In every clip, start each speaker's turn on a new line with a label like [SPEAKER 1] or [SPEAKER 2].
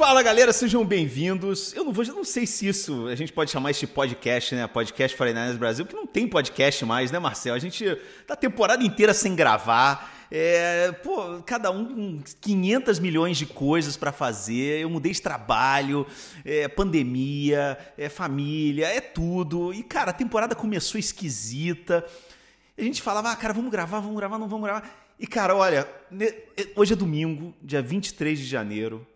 [SPEAKER 1] Fala galera, sejam bem-vindos. Eu não vou, eu não sei se isso a gente pode chamar este podcast, né? Podcast 49ers Brasil, porque não tem podcast mais, né, Marcel? A gente tá a temporada inteira sem gravar. É, pô, cada um com 500 milhões de coisas para fazer. Eu mudei de trabalho, é, pandemia, é família, é tudo. E, cara, a temporada começou esquisita. A gente falava, ah, cara, vamos gravar, vamos gravar, não vamos gravar. E, cara, olha, hoje é domingo, dia 23 de janeiro.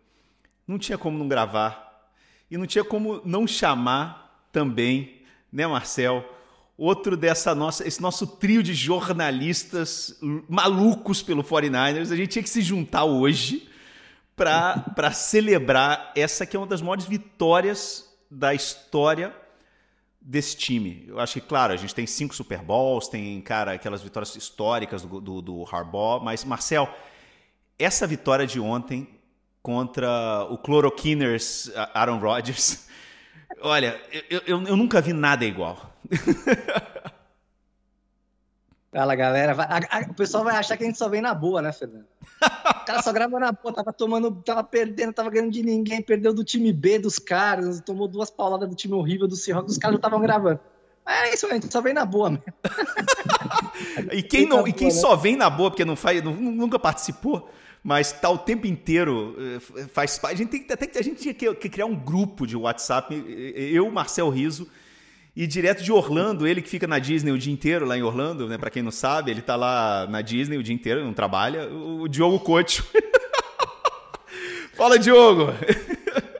[SPEAKER 1] Não tinha como não gravar. E não tinha como não chamar também, né, Marcel? Outro dessa nossa, esse nosso trio de jornalistas malucos pelo 49ers. A gente tinha que se juntar hoje para celebrar essa que é uma das maiores vitórias da história desse time. Eu acho que, claro, a gente tem cinco Super Bowls, tem, cara, aquelas vitórias históricas do, do, do Harbaugh, mas, Marcel, essa vitória de ontem contra o Chloroquiners Aaron Rodgers. Olha, eu, eu, eu nunca vi nada igual.
[SPEAKER 2] Fala, galera. A, a, o pessoal vai achar que a gente só vem na boa, né, Fernando? O cara só grava na boa, tava tomando, tava perdendo, tava ganhando de ninguém, perdeu do time B dos caras, tomou duas pauladas do time horrível do Seahawks, os caras não estavam gravando. É isso, a gente só vem na boa mesmo.
[SPEAKER 1] e quem, não, e quem né? só vem na boa porque não faz, nunca participou, mas tá o tempo inteiro eh, faz parte. A gente tem até que a gente tinha que, criar um grupo de WhatsApp, eu, Marcel Riso e direto de Orlando, ele que fica na Disney o dia inteiro lá em Orlando, né, para quem não sabe, ele tá lá na Disney o dia inteiro, não trabalha, o Diogo Coach. Fala, Diogo.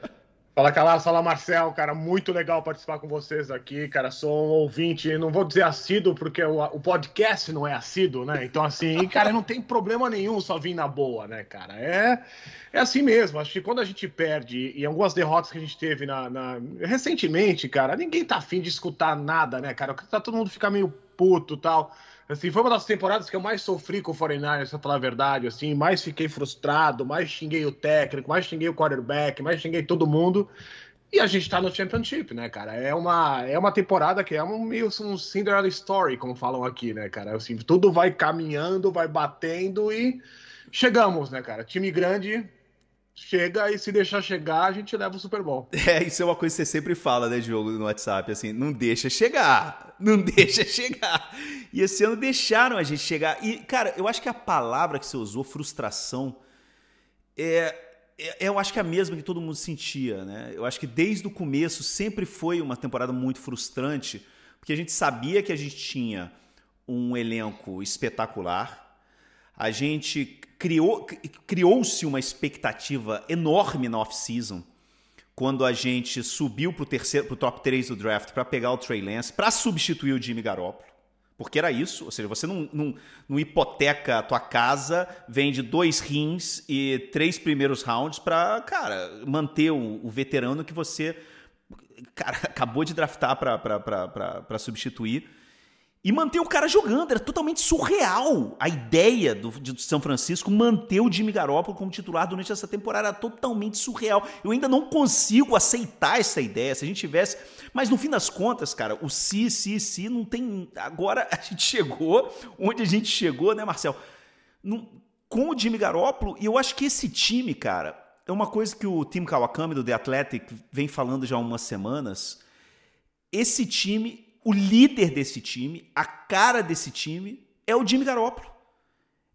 [SPEAKER 3] Fala, Calas, fala, Marcel, cara, muito legal participar com vocês aqui, cara, sou um ouvinte, não vou dizer assíduo, porque o, o podcast não é assíduo, né, então assim, cara, não tem problema nenhum só vir na boa, né, cara, é, é assim mesmo, acho que quando a gente perde, e algumas derrotas que a gente teve na, na recentemente, cara, ninguém tá afim de escutar nada, né, cara, tá, todo mundo fica meio puto tal, Assim, foi uma das temporadas que eu mais sofri com o 49ers, pra falar a verdade, assim, mais fiquei frustrado, mais xinguei o técnico, mais xinguei o quarterback, mais xinguei todo mundo. E a gente tá no Championship, né, cara? É uma, é uma temporada que é um meio um Cinderella Story, como falam aqui, né, cara? Assim, tudo vai caminhando, vai batendo e chegamos, né, cara? Time grande, chega e se deixar chegar, a gente leva o Super Bowl.
[SPEAKER 1] É, isso é uma coisa que você sempre fala, né, Diogo, no WhatsApp, assim, não deixa chegar, não deixa chegar. E esse ano deixaram a gente chegar. E, cara, eu acho que a palavra que você usou, frustração, é, é, eu acho que é a mesma que todo mundo sentia, né? Eu acho que desde o começo sempre foi uma temporada muito frustrante, porque a gente sabia que a gente tinha um elenco espetacular, a gente criou criou-se uma expectativa enorme na off-season quando a gente subiu para o terceiro pro top 3 do draft para pegar o Trey Lance para substituir o Jimmy Garoppolo. Porque era isso, ou seja, você não, não, não hipoteca a tua casa, vende dois rins e três primeiros rounds para, cara, manter o, o, veterano que você cara, acabou de draftar para substituir e manter o cara jogando. Era totalmente surreal a ideia do, de São Francisco manter o Jimmy Garoppolo como titular durante essa temporada. Era totalmente surreal. Eu ainda não consigo aceitar essa ideia. Se a gente tivesse. Mas no fim das contas, cara, o si, si, si não tem. Agora a gente chegou onde a gente chegou, né, Marcel? com o Jimmy Garoppolo, e eu acho que esse time, cara, é uma coisa que o Tim Kawakami do The Athletic vem falando já há umas semanas. Esse time o líder desse time, a cara desse time, é o Jimmy Garoppolo.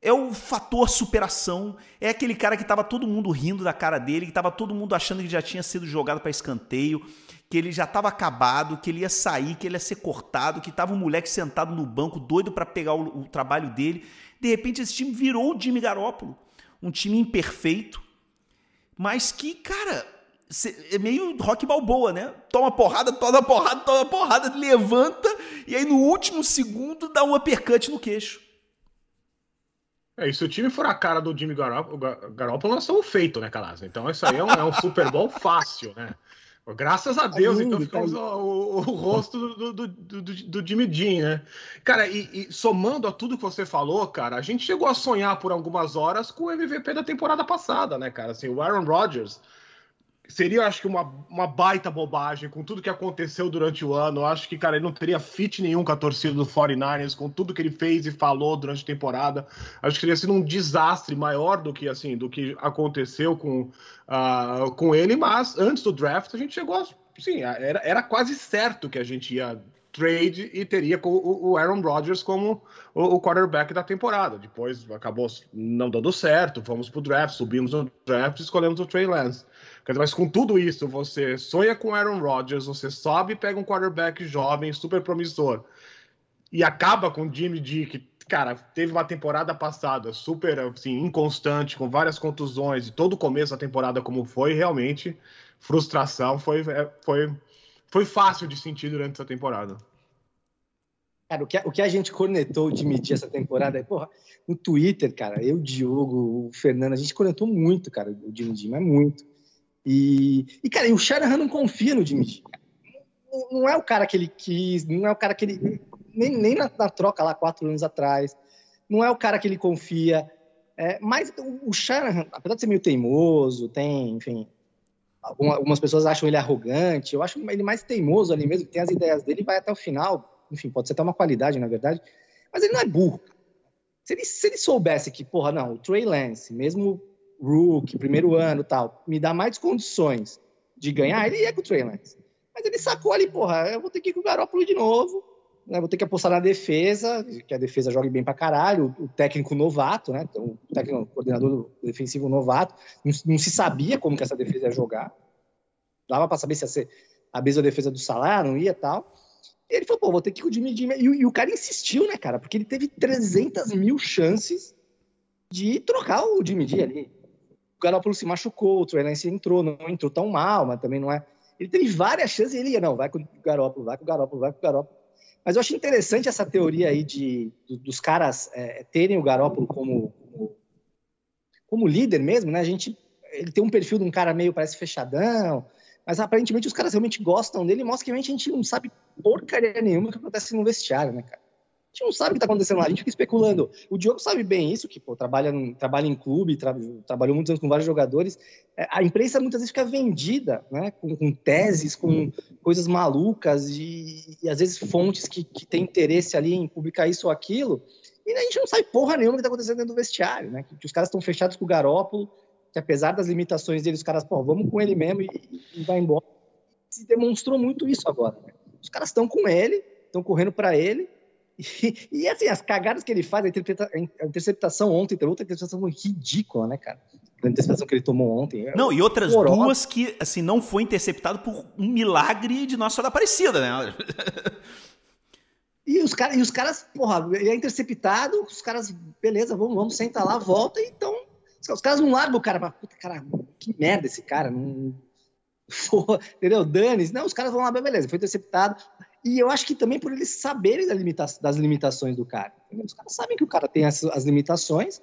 [SPEAKER 1] É o fator superação, é aquele cara que estava todo mundo rindo da cara dele, que estava todo mundo achando que já tinha sido jogado para escanteio, que ele já estava acabado, que ele ia sair, que ele ia ser cortado, que estava um moleque sentado no banco, doido para pegar o, o trabalho dele. De repente esse time virou o Jimmy Garoppolo, um time imperfeito, mas que, cara, é meio rock balboa, né? Toma porrada, toma porrada, toma porrada, levanta e aí no último segundo dá um uppercut no queixo.
[SPEAKER 3] É, e se o time for a cara do Jimmy Garoppolo, Garoppolo nós somos feito, né, Calas? Então isso aí é um, é um Super Bowl fácil, né? Graças a Deus, tá então ficamos tá o, o, o, rosto do, do, do, do, Jimmy Dean, né? Cara, e, e, somando a tudo que você falou, cara, a gente chegou a sonhar por algumas horas com o MVP da temporada passada, né, cara? Assim, o Aaron Rodgers seria, acho que, uma, uma baita bobagem com tudo que aconteceu durante o ano. Acho que, cara, ele não teria fit nenhum com a torcida do 49ers, com tudo que ele fez e falou durante a temporada. Acho que teria sido um desastre maior do que, assim, do que aconteceu com, uh, com ele. Mas antes do draft, a gente chegou a. Sim, era, era quase certo que a gente ia trade e teria o Aaron Rodgers como o quarterback da temporada. Depois acabou não dando certo, fomos pro draft, subimos no draft e escolhemos o Trey Lance. Mas com tudo isso, você sonha com Aaron Rodgers, você sobe e pega um quarterback jovem, super promissor, e acaba com Jimmy G, que, cara, teve uma temporada passada super assim, inconstante, com várias contusões, e todo o começo da temporada como foi, realmente, frustração foi, é, foi, foi fácil de sentir durante essa temporada.
[SPEAKER 2] Cara, o que, o que a gente cornetou Jimmy G essa temporada é, porra, no Twitter, cara, eu, Diogo, o Fernando, a gente cornetou muito, cara, o G, mas muito. E, e cara, e o Shanahan não confia no Jimmy G. Não, é o cara que ele quis, não é o cara que ele. Nem, nem na, na, troca lá quatro anos atrás. Não é o cara que ele confia. É, mas o, Shanahan, apesar de ser meio teimoso, tem, enfim. Algumas pessoas acham ele arrogante. Eu acho ele mais teimoso ali mesmo, tem as ideias dele vai até o final. Enfim, pode ser até uma qualidade, na verdade. Mas ele não é burro. Se ele, se ele soubesse que, porra, não, o Trey Lance, mesmo rookie, primeiro ano tal, me dá mais condições de ganhar, ele ia com o Trey Lance. Mas ele sacou ali, porra, eu vou ter que ir com o Garoppolo de novo, né, vou ter que apostar na defesa, que a defesa jogue bem pra caralho, o, técnico novato, né, então, o técnico, coordenador defensivo novato, não, não, se sabia como que essa defesa ia jogar, dava para saber se ia ser a mesma defesa do salário, não ia tal. Ele falou, pô, vou ter que ir com o Jimmy Jimmy. E, e, o cara insistiu, né, cara? Porque ele teve 300 mil chances de trocar o Jimmy G ali Garoppolo se machucou, o Trey Lance entrou, não entrou tão mal, mas também não é. Ele teve várias chances e ele ia, não, vai com o Garoppolo, vai com o Garoppolo, vai com o Garoppolo. Mas eu achei interessante essa teoria aí de, dos caras é, terem o Garoppolo como, como, como, líder mesmo, né? A gente, ele tem um perfil de um cara meio, parece fechadão, mas aparentemente os caras realmente gostam dele e mostra que a gente não sabe porcaria nenhuma que acontece no vestiário, né, cara? A gente não sabe o que está acontecendo lá, a gente fica especulando. O Diogo sabe bem isso, que pô, trabalha, trabalha em clube, tra trabalhou muitos anos com vários jogadores. É, a imprensa muitas vezes fica vendida, né? Com, com teses, com coisas malucas e, e às vezes fontes que, que têm interesse ali em publicar isso ou aquilo. E a gente não sabe porra nenhuma o que está acontecendo dentro do vestiário, né? Que, os caras estão fechados com o Garópolo, que apesar das limitações deles, os caras, pô, vamos com ele mesmo e, e vai embora. Se demonstrou muito isso agora. Né? Os caras estão com ele, estão correndo para ele e, e, assim, as cagadas que ele faz, a, interpreta, a interceptação ontem, tem outra interceptação ridícula, né, cara? A interceptação que ele tomou ontem.
[SPEAKER 1] É não, e outras duas que, assim, não foi interceptado por um milagre de Nossa Senhora Aparecida, né?
[SPEAKER 2] E os, cara, e os caras, porra, ele é interceptado, os caras, beleza, vamos, vamos sentar lá, volta, e então. Os caras não largam o cara pra. Puta, cara, que merda esse cara. Não, porra, entendeu? Dane, não, os caras vão lá, beleza, foi interceptado. E eu acho que também por eles saberem das, limita das limitações do cara. Os caras sabem que o cara tem as, as limitações.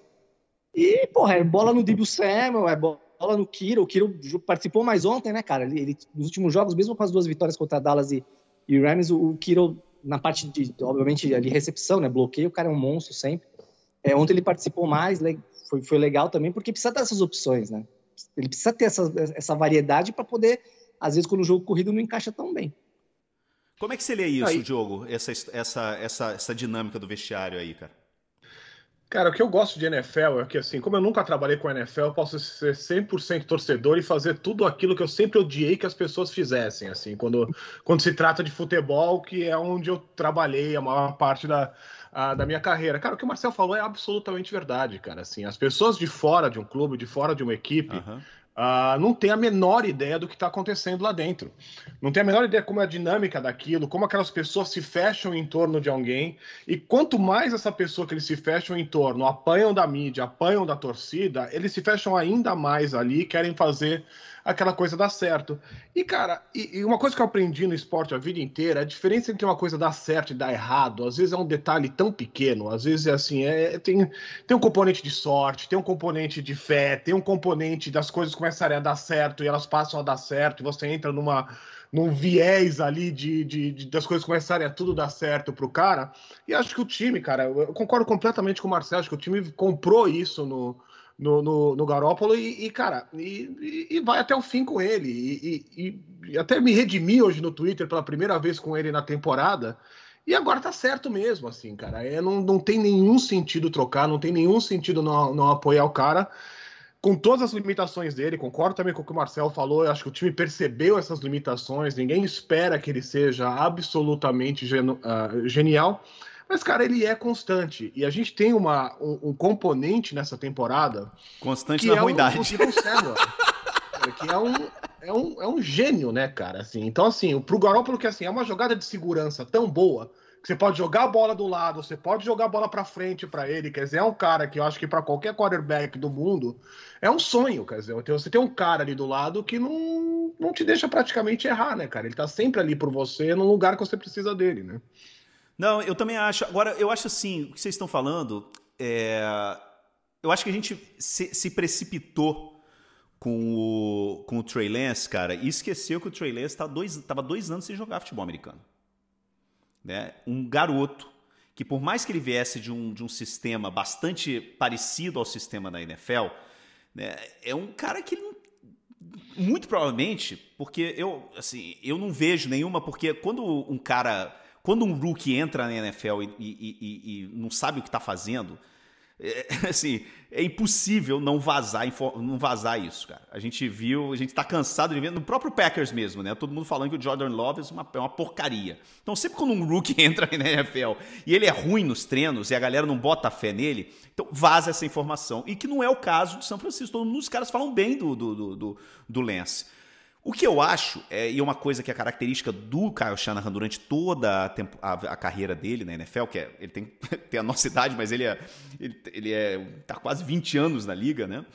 [SPEAKER 2] E, porra, é bola no Debo Samuel, é bola no Kiro. O Kiro participou mais ontem, né, cara? Ele, ele, nos últimos jogos, mesmo com as duas vitórias contra Dallas e, e Rams, o, o Kiro, na parte de, obviamente, ali, recepção, né, bloqueio, o cara é um monstro sempre. É, ontem ele participou mais, foi, foi legal também, porque precisa ter essas opções, né? Ele precisa ter essa, essa variedade para poder, às vezes, quando o jogo corrido não encaixa tão bem.
[SPEAKER 1] Como é que você lê isso, aí... Diogo? Essa, essa, essa, essa dinâmica do vestiário aí, cara?
[SPEAKER 3] Cara, o que eu gosto de NFL é que, assim, como eu nunca trabalhei com NFL, eu posso ser 100% torcedor e fazer tudo aquilo que eu sempre odiei que as pessoas fizessem, assim, quando, quando se trata de futebol, que é onde eu trabalhei a maior parte da, a, da minha carreira. Cara, o que o Marcel falou é absolutamente verdade, cara, assim, as pessoas de fora de um clube, de fora de uma equipe, uhum uh, não tem a menor ideia do que está acontecendo lá dentro. Não tem a menor ideia como é a dinâmica daquilo, como aquelas pessoas se fecham em torno de alguém. E quanto mais essa pessoa que eles se fecham em torno apanham da mídia, apanham da torcida, eles se fecham ainda mais ali, querem fazer aquela coisa dar certo. E, cara, e, e, uma coisa que eu aprendi no esporte a vida inteira, a diferença entre uma coisa dar certo e dar errado, às vezes é um detalhe tão pequeno, às vezes é assim, é, tem, tem um componente de sorte, tem um componente de fé, tem um componente das coisas começarem a dar certo e elas passam a dar certo, e você entra numa num viés ali de, de, de, das coisas começarem a tudo dar certo pro cara. E acho que o time, cara, eu concordo completamente com o Marcelo, acho que o time comprou isso no, no, no, no Garópolo e, e cara, e, e, vai até o fim com ele. E, e, até me redimi hoje no Twitter pela primeira vez com ele na temporada. E agora tá certo mesmo, assim, cara. É, não, não tem nenhum sentido trocar, não tem nenhum sentido não, não apoiar o cara. Com todas as limitações dele, concordo também com o que o Marcel falou. Eu acho que o time percebeu essas limitações. Ninguém espera que ele seja absolutamente gen, uh, genial. Mas, cara, ele é constante. E a gente tem uma, um, um componente nessa temporada.
[SPEAKER 1] Constante na é ruindade. Um,
[SPEAKER 3] que é um, é, um, é um gênio, né, cara? Assim, então, assim, pro Garoppolo, que assim, é uma jogada de segurança tão boa que você pode jogar a bola do lado, você pode jogar a bola para frente para ele. Quer dizer, é um cara que eu acho que para qualquer quarterback do mundo é um sonho. Quer dizer, você tem um cara ali do lado que não, não te deixa praticamente errar, né, cara? Ele tá sempre ali por você no lugar que você precisa dele, né?
[SPEAKER 1] Não, eu também acho. Agora, eu acho assim, o que vocês estão falando, é... eu acho que a gente se, se, precipitou com o, com o Trey Lance, cara, e esqueceu que o Trey Lance estava dois, tava dois anos sem jogar futebol americano. Né? Um garoto que, por mais que ele viesse de um, de um sistema bastante parecido ao sistema da NFL, né, é um cara que muito provavelmente, porque eu, assim, eu não vejo nenhuma, porque quando um cara quando um rookie entra na NFL e, e, e, e não sabe o que está fazendo, é, assim, é impossível não vazar, não vazar isso, cara. A gente viu, a gente está cansado de ver no próprio Packers mesmo, né? Todo mundo falando que o Jordan Love é uma, é uma porcaria. Então, sempre quando um rookie entra na NFL e ele é ruim nos treinos e a galera não bota fé nele, então vaza essa informação. E que não é o caso de São Francisco. Todos os caras falam bem do, do, do, do Lance. O que eu acho, é, e é uma coisa que é característica do Kyle Shanahan durante toda a, tempo, a, a carreira dele na NFL, que é, ele tem, tem a nossa idade, mas ele é, ele, ele é tá quase 20 anos na liga, né?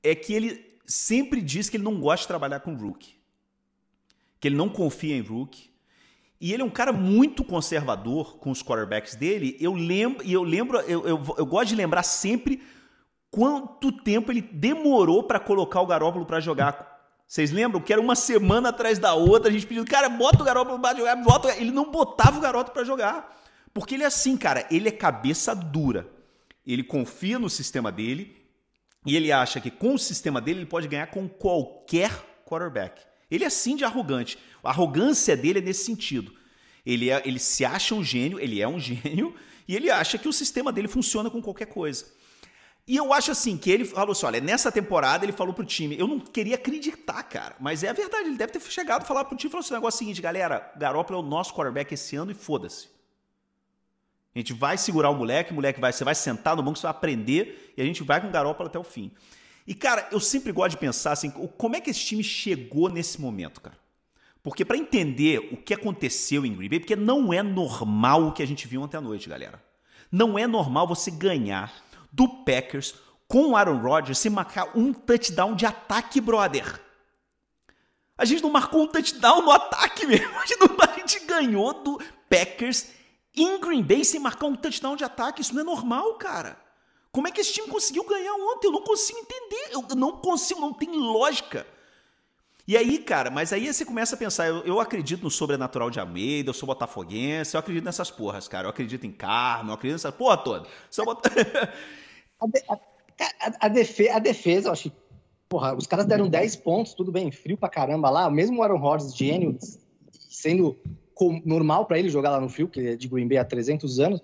[SPEAKER 1] É que ele sempre diz que ele não gosta de trabalhar com rookie. Que ele não confia em rookie. E ele é um cara muito conservador com os quarterbacks dele. Eu lembro, e eu lembro, eu, eu, eu gosto de lembrar sempre quanto tempo ele demorou para colocar o Garópolo para jogar vocês lembram que era uma semana atrás da outra, a gente pedindo, cara, bota o garoto para jogar, bota. Ele não botava o garoto para jogar. Porque ele é assim, cara, ele é cabeça dura. Ele confia no sistema dele e ele acha que com o sistema dele ele pode ganhar com qualquer quarterback. Ele é assim de arrogante. A arrogância dele é nesse sentido. Ele, é, ele se acha um gênio, ele é um gênio, e ele acha que o sistema dele funciona com qualquer coisa. E eu acho assim, que ele falou assim: olha, nessa temporada ele falou pro time, eu não queria acreditar, cara, mas é a verdade, ele deve ter chegado falar pro time falou assim: o negócio é o seguinte, galera, Garoppolo é o nosso quarterback esse ano e foda-se. A gente vai segurar o moleque, o moleque vai, você vai sentar no banco, você vai aprender e a gente vai com o Garoppolo até o fim. E, cara, eu sempre gosto de pensar assim, como é que esse time chegou nesse momento, cara? Porque para entender o que aconteceu em Green Bay, porque não é normal o que a gente viu ontem à noite, galera. Não é normal você ganhar do Packers com o Aaron Rodgers sem marcar um touchdown de ataque, brother. A gente não marcou um touchdown no ataque mesmo. A gente, não, a gente ganhou do Packers em Green Bay sem marcar um touchdown de ataque. Isso não é normal, cara. Como é que esse time conseguiu ganhar ontem? Eu não consigo entender. Eu não consigo, não tem lógica. E aí, cara, mas aí você começa a pensar, eu, eu acredito no sobrenatural de Almeida, eu sou botafoguense, eu acredito nessas porras, cara. Eu acredito em karma, eu acredito nessa porra toda. Sou bot...
[SPEAKER 2] a, a, a, defesa, a defesa, eu acho que, porra, os caras deram 10 pontos, tudo bem, frio pra caramba lá. Mesmo o Aaron Rodgers, gênio, sendo normal para ele jogar lá no frio, que é de Green Bay há 300 anos,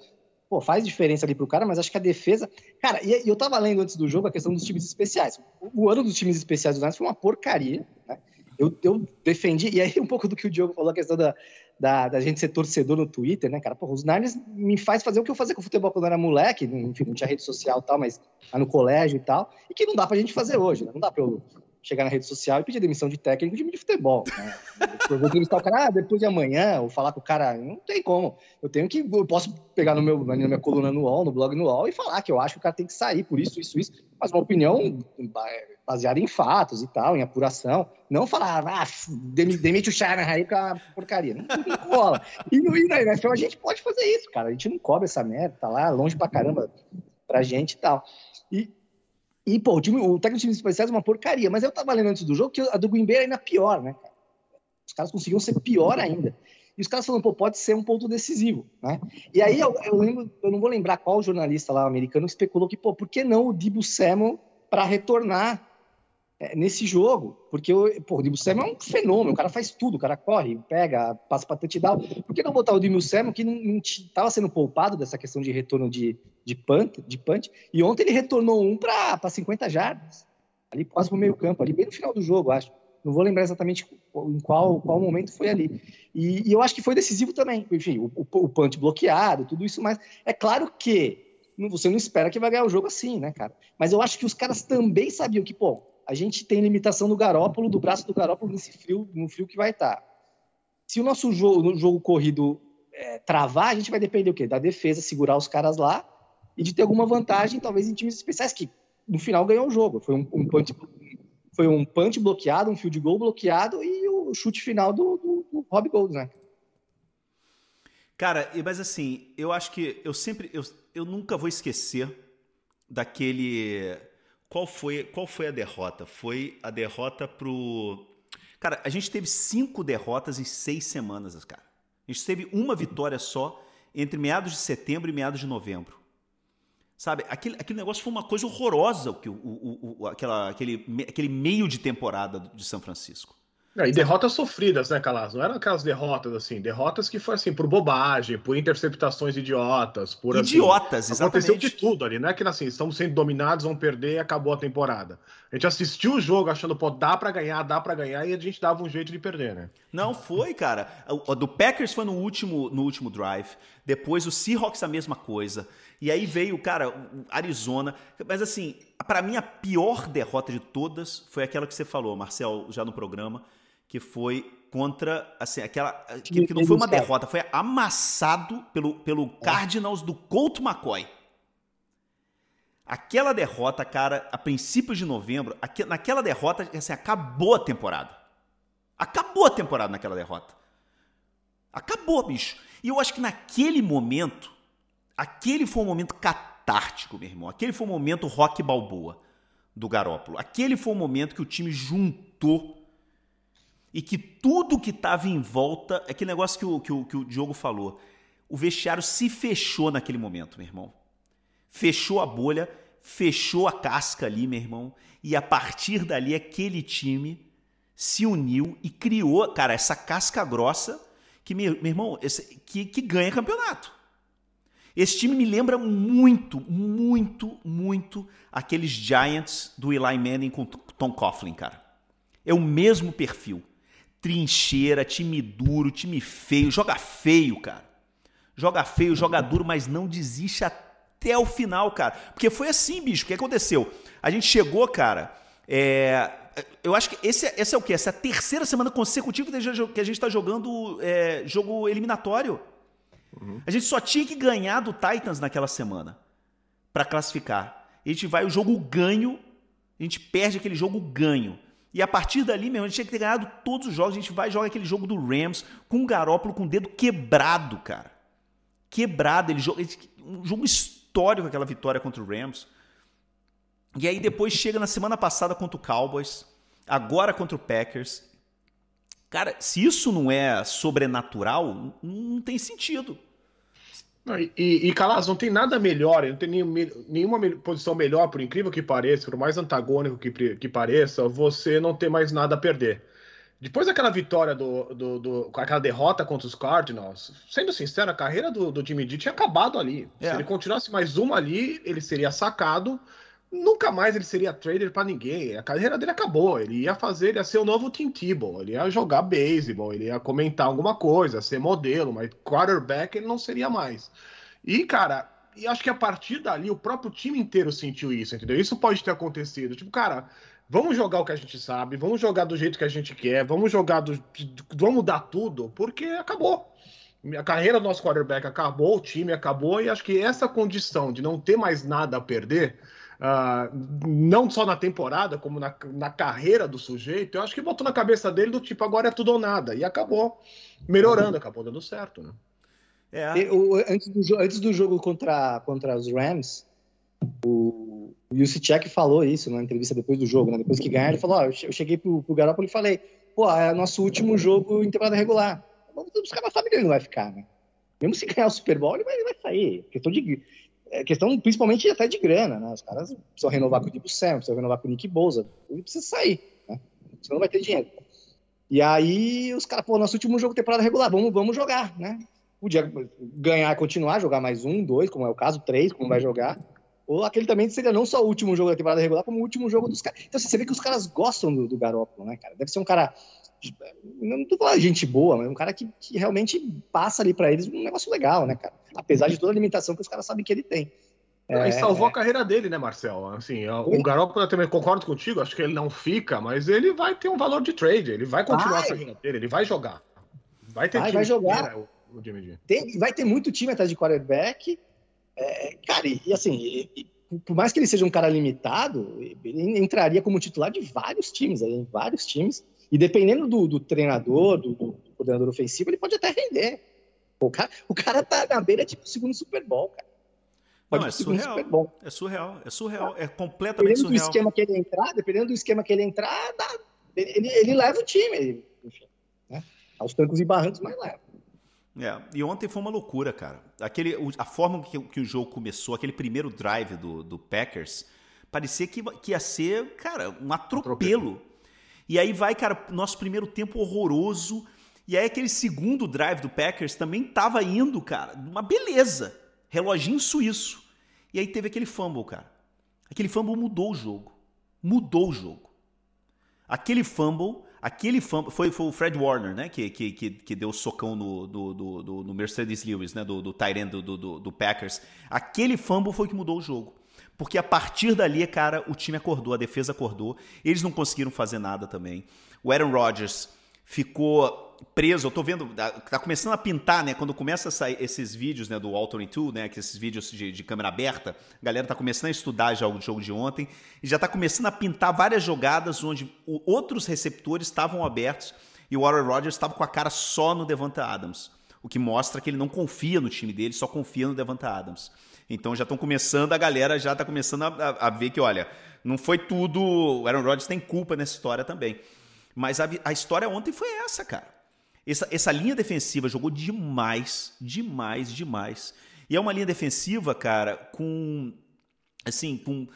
[SPEAKER 2] pô, faz diferença ali pro cara, mas acho que a defesa. Cara, e eu tava lendo antes do jogo a questão dos times especiais. O ano dos times especiais do Niners foi uma porcaria, né? Eu, eu defendi, e aí um pouco do que o Diogo falou, a questão da, da, da gente ser torcedor no Twitter, né, cara? Porra, os Niners me faz fazer o que eu fazia com o futebol quando eu era moleque, enfim, não tinha rede social e tal, mas no colégio e tal, e que não dá pra gente fazer hoje, né? Não dá pra eu chegar na rede social e pedir demissão de técnico de futebol. Né? Eu vou entrevistar o cara ah, depois de amanhã, ou falar com o cara, não tem como. Eu tenho que, eu posso pegar no meu, na minha coluna no UOL, no blog no UOL, e falar que eu acho que o cara tem que sair por isso, isso, isso. Mas uma opinião baseada em fatos e tal, em apuração. Não falar, ah, demite o Shanahan aí com a porcaria. Não, não cola. E no NFL a gente pode fazer isso, cara. A gente não cobra essa merda, tá lá longe pra caramba pra gente e tal. E, e, pô, o, time, o técnico de times especiais é uma porcaria, mas eu tava lendo antes do jogo que a do Green Bay é ainda pior, né? Os caras conseguiam ser pior ainda. E os caras falando, pô, pode ser um ponto decisivo, né? E aí eu, eu lembro, eu não vou lembrar qual jornalista lá americano que especulou que, pô, por que não o Dibu Samuel para retornar é, nesse jogo? Porque o, pô, o Dibu Samuel é um fenômeno, o cara faz tudo, o cara corre, pega, passa para touchdown. Por que não botar o Dibu Samuel que não estava sendo poupado dessa questão de retorno de, de punt, de punch, e ontem ele retornou um para 50 jardas, ali quase no meio campo, ali bem no final do jogo, acho. Não vou lembrar exatamente em qual, qual momento foi ali. E, e eu acho que foi decisivo também. Enfim, o, o, o bloqueado, tudo isso, mas é claro que você não espera que vai ganhar o jogo assim, né, cara? Mas eu acho que os caras também sabiam que, pô, a gente tem limitação do garópolo, do braço do garópolo nesse frio, no frio que vai estar. Tá. Se o nosso jogo, no jogo corrido é, travar, a gente vai depender o quê? Da defesa segurar os caras lá e de ter alguma vantagem, talvez em times especiais, que no final ganhou o jogo. Foi um, um punch, foi um punch bloqueado, um field goal bloqueado e o chute final do, do, do Rob Gold, né?
[SPEAKER 1] Cara, mas assim, eu acho que eu sempre, eu, eu nunca vou esquecer daquele. Qual foi, qual foi a derrota? Foi a derrota pro. Cara, a gente teve cinco derrotas em seis semanas, cara. A gente teve uma vitória só entre meados de setembro e meados de novembro. Sabe, aquele, aquele negócio foi uma coisa horrorosa, o, o, o, aquela, aquele, aquele meio de temporada de São Francisco.
[SPEAKER 3] E derrotas sofridas, né, Calas? Não eram aquelas derrotas assim, derrotas que foi assim, por bobagem, por interceptações idiotas, por
[SPEAKER 1] assim, Idiotas,
[SPEAKER 3] assim, exatamente. Aconteceu de tudo ali, não é que assim, estamos sendo dominados, vão perder e acabou a temporada. A gente assistiu o jogo achando, pô, dá para ganhar, dá para ganhar, e a gente dava um jeito de perder, né?
[SPEAKER 1] Não foi, cara. O do Packers foi no último, no último drive, depois o Seahawks a mesma coisa. E aí veio, cara, o Arizona. Mas assim, para mim a pior derrota de todas foi aquela que você falou, Marcel, já no programa que foi contra, assim, aquela. Que, que não foi uma derrota, foi amassado pelo, pelo Cardinals do Colt McCoy. Aquela derrota, cara, a princípios de novembro, naquela derrota, assim, acabou a temporada. Acabou a temporada naquela derrota. Acabou, bicho. E eu acho que naquele momento, aquele foi um momento catártico, meu irmão. Aquele foi o um momento rock balboa do Garópolo. Aquele foi o um momento que o time juntou e que tudo que estava em volta, é aquele negócio que o, que, o, que o Diogo falou, o vestiário se fechou naquele momento, meu irmão. Fechou a bolha, fechou a casca ali, meu irmão, e a partir dali aquele time se uniu e criou, cara, essa casca grossa que, meu, meu irmão, esse, que, que ganha campeonato. Esse time me lembra muito, muito, muito aqueles Giants do Eli Manning com Tom Coughlin, cara. É o mesmo perfil trincheira, time duro, time feio, joga feio, cara. Joga feio, joga duro, mas não desiste até o final, cara. Porque foi assim, bicho. O que aconteceu? A gente chegou, cara. É, eu acho que esse, é, esse é o quê? Essa é a terceira semana consecutiva que a gente está jogando é, jogo eliminatório. Uhum. A gente só tinha que ganhar do Titans naquela semana para classificar. A gente vai o jogo ganho, a gente perde aquele jogo ganho. E a partir dali, mesmo, a gente tinha que ter ganhado todos os jogos. A gente vai jogar aquele jogo do Rams com o Garópolo com o dedo quebrado, cara. Quebrado. Ele joga, um jogo histórico aquela vitória contra o Rams. E aí depois chega na semana passada contra o Cowboys, agora contra o Packers. Cara, se isso não é sobrenatural, não tem sentido.
[SPEAKER 3] Não, e, e, Calas, não tem nada melhor, não tem nenhum, nenhuma posição melhor, por incrível que pareça, por mais antagônico que, que pareça, você não ter mais nada a perder. Depois daquela vitória, do, do, do, com aquela derrota contra os Cardinals, sendo sincero, a carreira do, do Jimmy D tinha acabado ali. É. Se ele continuasse mais uma ali, ele seria sacado nunca mais ele seria trader para ninguém. A carreira dele acabou. Ele ia fazer, ele ia ser o novo Tim Tebow. Ele ia jogar beisebol, ele ia comentar alguma coisa, ser modelo, mas quarterback ele não seria mais. E, cara, e acho que a partir dali o próprio time inteiro sentiu isso, entendeu? Isso pode ter acontecido. Tipo, cara, vamos jogar o que a gente sabe, vamos jogar do jeito que a gente quer, vamos jogar do. Vamos dar tudo, porque acabou. A carreira do nosso quarterback acabou, o time acabou, e acho que essa condição de não ter mais nada a perder, uh, não só na temporada, como na, na carreira do sujeito, eu acho que botou na cabeça dele do tipo, agora é tudo ou nada. E acabou melhorando, acabou dando certo, né?
[SPEAKER 2] É. O, antes, do, antes do jogo contra, contra os Rams, o, o falou isso na entrevista depois do jogo, né? Depois que ganharam, ele falou: ó, eu cheguei pro, pro Garoppolo e falei, pô, é nosso último jogo em temporada regular. Os caras sabem que ele não vai ficar, né? Mesmo se ganhar o Super Bowl, ele vai, ele vai sair. Questão de. É questão principalmente até de grana, né? Os caras precisam renovar com o Dibu Sam, precisam renovar com o Nick Bosa. Ele precisa sair, né? Senão não vai ter dinheiro. E aí os caras, pô, nosso último jogo temporada regular, vamos, vamos jogar, né? Podia ganhar, continuar, jogar mais um, dois, como é o caso, três, como vai jogar. Ou aquele também seria não só o último jogo da temporada regular, como o último jogo dos caras. Então assim, você vê que os caras gostam do, do né, cara? Deve ser um cara. Não tô falando gente boa, mas um cara que, que realmente passa ali para eles um negócio legal, né, cara? Apesar de toda a limitação que os caras sabem que ele tem.
[SPEAKER 3] É, e salvou é... a carreira dele, né, Marcel? Assim, o Garoppolo eu também concordo contigo, acho que ele não fica, mas ele vai ter um valor de trade, ele vai continuar vai. a carreira dele, ele vai jogar.
[SPEAKER 2] Vai ter vai, vai jogar. O, o Tem, vai ter muito time atrás de quarterback. É, cara, e, e assim, e, e, por mais que ele seja um cara limitado, ele entraria como titular de vários times, em vários times. E dependendo do, do treinador, do, do, coordenador ofensivo, ele pode até render. O cara, o cara tá na beira tipo segundo Super Bowl, cara.
[SPEAKER 1] Pode Não, é surreal. É surreal, é surreal, é completamente
[SPEAKER 2] dependendo surreal. Do esquema que ele entrar, dependendo do esquema que ele entrar, dá, ele, ele, leva o time, enfim, né? Aos trancos e barrancos, mas leva.
[SPEAKER 1] É, e ontem foi uma loucura, cara. Aquele, a forma que, que o jogo começou, aquele primeiro drive do, do Packers, parecia que, que ia ser, cara, um atropelo. atropelo. E aí vai, cara, nosso primeiro tempo horroroso. E aí aquele segundo drive do Packers também tava indo, cara, uma beleza. Reloginho suíço. E aí teve aquele fumble, cara. Aquele fumble mudou o jogo. Mudou o jogo. Aquele fumble Aquele fumble, foi, foi o Fred Warner, né? Que, que, que, que deu socão no, do, do, do, no Mercedes Lewis, né? Do, do Tyrant do, do, do Packers. Aquele fumble foi que mudou o jogo. Porque a partir dali, cara, o time acordou, a defesa acordou. Eles não conseguiram fazer nada também. O Aaron Rodgers ficou preso. Eu tô vendo, tá, tá começando a pintar, né? Quando começa a sair esses vídeos, né, do Alternate 2, né, que esses vídeos de, de, câmera aberta, a galera tá começando a estudar já o jogo de ontem e já tá começando a pintar várias jogadas onde outros receptores estavam abertos e o Aaron Rodgers estava com a cara só no Devonta Adams, o que mostra que ele não confia no time dele, só confia no Devonta Adams. Então já estão começando, a galera já tá começando a, a, a ver que, olha, não foi tudo. O Aaron Rodgers tem culpa nessa história também. Mas a, a história ontem foi essa, cara. Essa, essa linha defensiva jogou demais, demais, demais. E é uma linha defensiva, cara, com. Assim, com.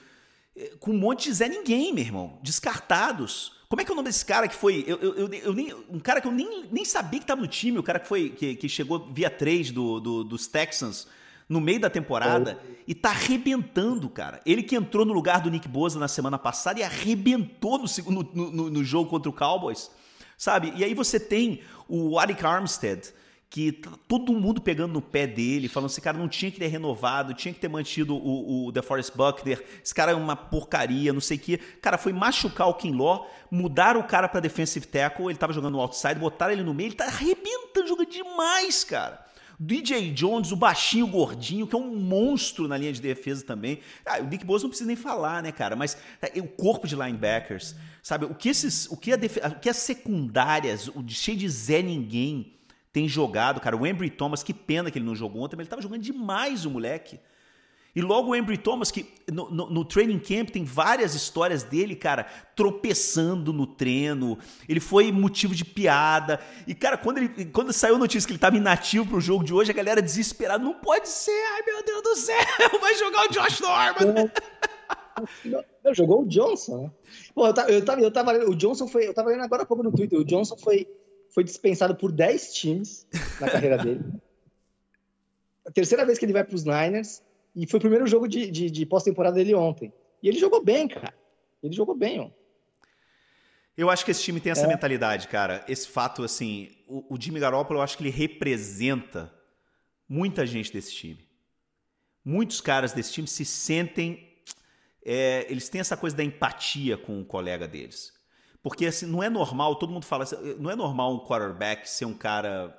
[SPEAKER 1] Com um monte de Zé Ninguém, meu irmão. Descartados. Como é que é o nome desse cara que foi. Eu, eu, eu nem, um cara que eu nem, nem sabia que estava no time, o cara que foi. Que, que chegou via 3 do, do, dos Texans no meio da temporada é. e tá arrebentando, cara. Ele que entrou no lugar do Nick Bosa na semana passada e arrebentou no, no, no, no jogo contra o Cowboys sabe? E aí você tem o Arik Armstead, que tá todo mundo pegando no pé dele, falando assim, cara, não tinha que ter renovado, tinha que ter mantido o, o DeForest Buckner, esse cara é uma porcaria, não sei o que. Cara, foi machucar o Kinlaw, mudaram o cara para defensive tackle, ele tava jogando no outside, botaram ele no meio, ele tá arrebentando, joga demais, cara. DJ Jones, o baixinho gordinho, que é um monstro na linha de defesa também. Ah, o Nick Bosa não precisa nem falar, né, cara? Mas é, o corpo de linebackers, sabe? O que esses, o que, a def... o que as secundárias, o cheio de Zé Ninguém tem jogado, cara. O Embry Thomas, que pena que ele não jogou ontem, mas ele tava jogando demais o moleque. E logo o Embry Thomas, que no, no, no, training camp tem várias histórias dele, cara, tropeçando no treino. Ele foi motivo de piada. E, cara, quando, ele, quando saiu a notícia que ele estava inativo pro jogo de hoje, a galera desesperada, não pode ser, ai meu Deus do céu, vai jogar o Josh Norman.
[SPEAKER 2] Não, não, jogou o Johnson, né? Pô, eu tava, eu tava, eu tava, o Johnson foi, eu tava lendo agora há pouco no Twitter, o Johnson foi, foi dispensado por 10 times na carreira dele. A terceira vez que ele vai para os Niners, e foi o primeiro jogo de, de, de pós-temporada dele ontem. E ele jogou bem, cara. Ele jogou bem, ó.
[SPEAKER 1] Eu acho que esse time tem essa é. mentalidade, cara. Esse fato, assim, o, o Jimmy Garoppolo, eu acho que ele representa muita gente desse time. Muitos caras desse time se sentem é, eles têm essa coisa da empatia com o colega deles. Porque assim, não é normal, todo mundo fala, assim, não é normal um quarterback ser um cara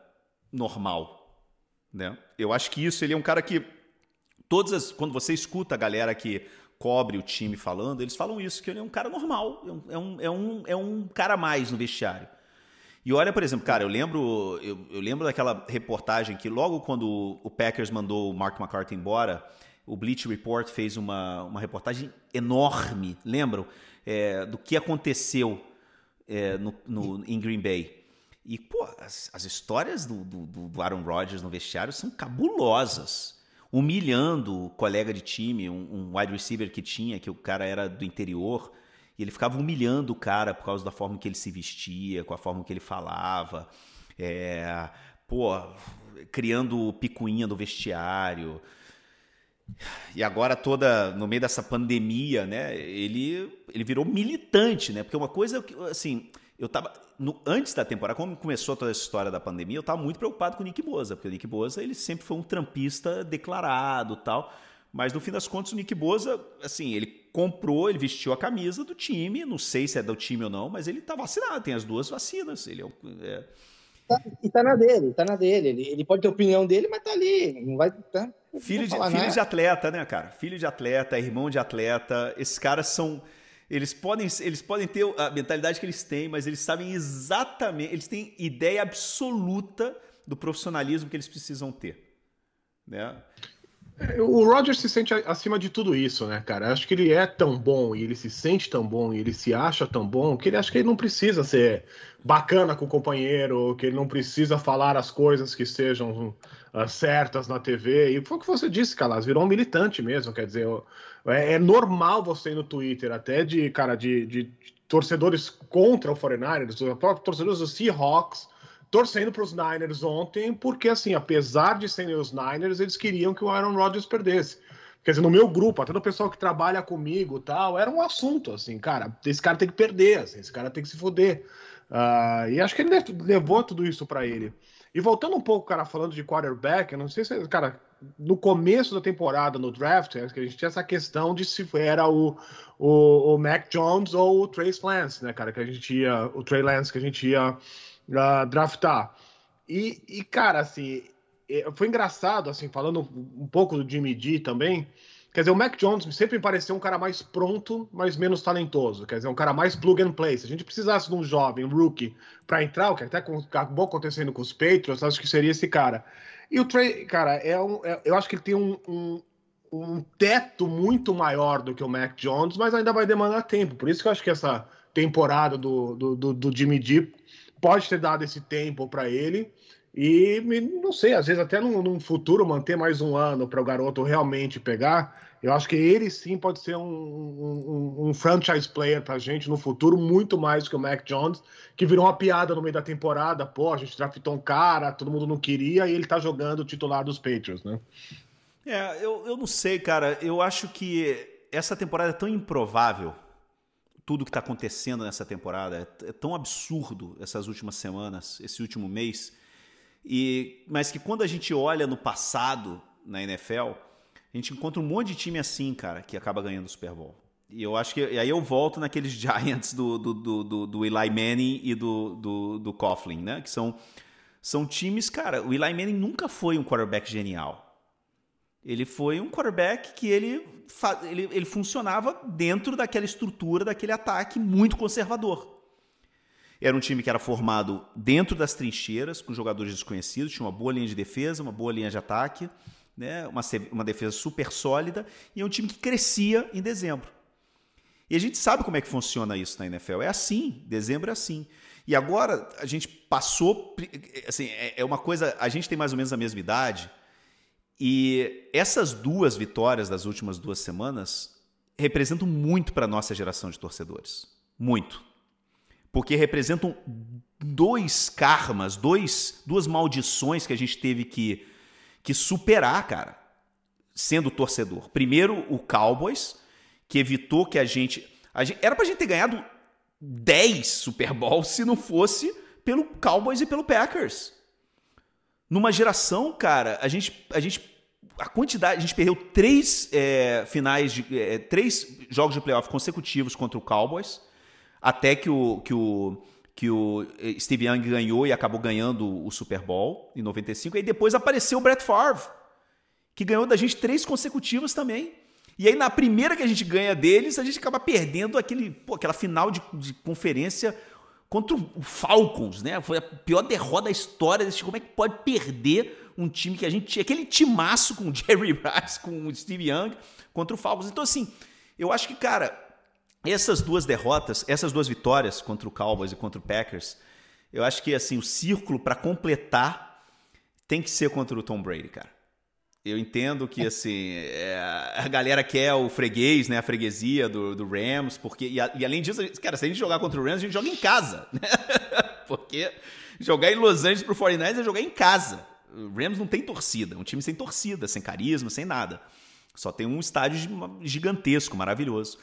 [SPEAKER 1] normal, né? Eu acho que isso ele é um cara que todas as, quando você escuta a galera que cobre o time falando, eles falam isso que ele é um cara normal, é um, é um, é um cara a mais no vestiário. E olha, por exemplo, cara, eu lembro, eu, eu lembro daquela reportagem que logo quando o Packers mandou o Mark McCarthy embora, o Bleach Report fez uma, uma reportagem enorme, lembram? É, do que aconteceu é, no, no, em Green Bay. E, pô, as, as histórias do, do, do, Aaron Rodgers no vestiário são cabulosas. Humilhando o colega de time, um, um wide receiver que tinha, que o cara era do interior, e ele ficava humilhando o cara por causa da forma que ele se vestia, com a forma que ele falava. É, pô, criando picuinha no vestiário. E agora toda no meio dessa pandemia, né, ele ele virou militante, né? Porque uma coisa assim, eu tava no, antes da temporada, quando começou toda essa história da pandemia, eu tava muito preocupado com o Nick Boza, porque o Nick Boza, ele sempre foi um trampista declarado, tal. Mas no fim das contas, o Nick Boza, assim, ele comprou, ele vestiu a camisa do time, não sei se é do time ou não, mas ele tá vacinado, tem as duas vacinas, ele é, é...
[SPEAKER 2] Tá, e tá na dele, tá na dele. Ele, ele pode ter opinião dele, mas tá ali. Não vai. Tá,
[SPEAKER 1] filho de, filho de atleta, né, cara? Filho de atleta, irmão de atleta. Esses caras são. Eles podem, eles podem ter a mentalidade que eles têm, mas eles sabem exatamente. Eles têm ideia absoluta do profissionalismo que eles precisam ter. Né?
[SPEAKER 3] O Roger se sente acima de tudo isso, né, cara? Acho que ele é tão bom e ele se sente tão bom e ele se acha tão bom que ele acha que ele não precisa ser bacana com o companheiro, que ele não precisa falar as coisas que sejam uh, certas na TV. E foi o que você disse, Calas, virou um militante mesmo. Quer dizer, é, é normal você ir no Twitter, até de, cara, de, de torcedores contra o 49ers, torcedores do Seahawks torcendo para os Niners ontem, porque, assim, apesar de serem os Niners, eles queriam que o Aaron Rodgers perdesse. Quer dizer, no meu grupo, até no pessoal que trabalha comigo tal, era um assunto, assim, cara, esse cara tem que perder, assim, esse cara tem que se foder. Uh, e acho que ele levou tudo isso para ele. E voltando um pouco, cara, falando de quarterback, eu não sei se, cara, no começo da temporada, no draft, é que a gente tinha essa questão de se era o, o, o Mac Jones ou o Trace Lance, né, cara, que a gente ia, o Trey Lance que a gente ia uh, draftar. E, e, cara, assim, é, foi engraçado, assim, falando um pouco do Jimmy G também. Quer dizer, o Mac Jones sempre me pareceu um cara mais pronto, mas menos talentoso. Quer dizer, um cara mais plug and play. Se a gente precisasse de um jovem, um rookie, para entrar, o que até acabou acontecendo com os Patriots, acho que seria esse cara. E o Trey, cara, é um, é, eu acho que ele tem um, um, um, teto muito maior do que o Mac Jones, mas ainda vai demandar tempo. Por isso que eu acho que essa temporada do, do, do, do Jimmy G pode ter dado esse tempo para ele. E não sei, às vezes até num, num futuro manter mais um ano para o garoto realmente pegar. Eu acho que ele sim pode ser um, um, um franchise player para a gente no futuro, muito mais que o Mac Jones, que virou uma piada no meio da temporada. Pô, a gente draftou um cara, todo mundo não queria, e ele tá jogando o titular dos Patriots, né?
[SPEAKER 1] É, eu, eu não sei, cara. Eu acho que essa temporada é tão improvável tudo que está acontecendo nessa temporada. É, é, tão absurdo essas últimas semanas, esse último mês. E, mas que quando a gente olha no passado na NFL, a gente encontra um monte de time assim, cara, que acaba ganhando o Super Bowl. E eu acho que. E aí eu volto naqueles Giants do, do, do, do, Eli Manning e do, do, do Coughlin, né? Que são, são times, cara. O Eli Manning nunca foi um quarterback genial. Ele foi um quarterback que ele, ele, ele funcionava dentro daquela estrutura, daquele ataque muito conservador. Era um time que era formado dentro das trincheiras, com jogadores desconhecidos, tinha uma boa linha de defesa, uma boa linha de ataque, né? uma, uma defesa super sólida, e é um time que crescia em dezembro. E a gente sabe como é que funciona isso na NFL. É assim, dezembro é assim. E agora a gente passou. Assim, é, é uma coisa. A gente tem mais ou menos a mesma idade. E essas duas vitórias das últimas duas semanas representam muito para a nossa geração de torcedores. Muito. Porque representam dois karmas, dois, duas maldições que a gente teve que, que superar, cara, sendo torcedor. Primeiro, o Cowboys, que evitou que a gente. A gente era pra gente ter ganhado 10 Super Bowls se não fosse pelo Cowboys e pelo Packers. Numa geração, cara, a gente, a gente a quantidade. A gente perdeu três é, finais de. É, três jogos de playoff consecutivos contra o Cowboys. Até que o, que o, que o Steve Young ganhou e acabou ganhando o Super Bowl em 95. E depois apareceu o Brett Favre, que ganhou da gente três consecutivas também. E aí, na primeira que a gente ganha deles, a gente acaba perdendo aquele, pô, aquela final de, de conferência contra o Falcons, né? Foi a pior derrota da história desse Como é que pode perder um time que a gente tinha? Aquele timaço com o Jerry Rice, com o Steve Young, contra o Falcons. Então, assim, eu acho que, cara, essas duas derrotas, essas duas vitórias contra o Cowboys e contra o Packers, eu acho que, assim, o círculo para completar tem que ser contra o Tom Brady, cara. Eu entendo que, assim, é, a galera quer o freguês, né? A freguesia do, do Rams, porque... E, a, e, além disso, cara, se a gente jogar contra o Rams, a gente joga em casa, né? porque jogar em Los Angeles pro 49ers é jogar em casa. O Rams não tem torcida, é um time sem torcida, sem carisma, sem nada. Só tem um estádio gigantesco, maravilhoso.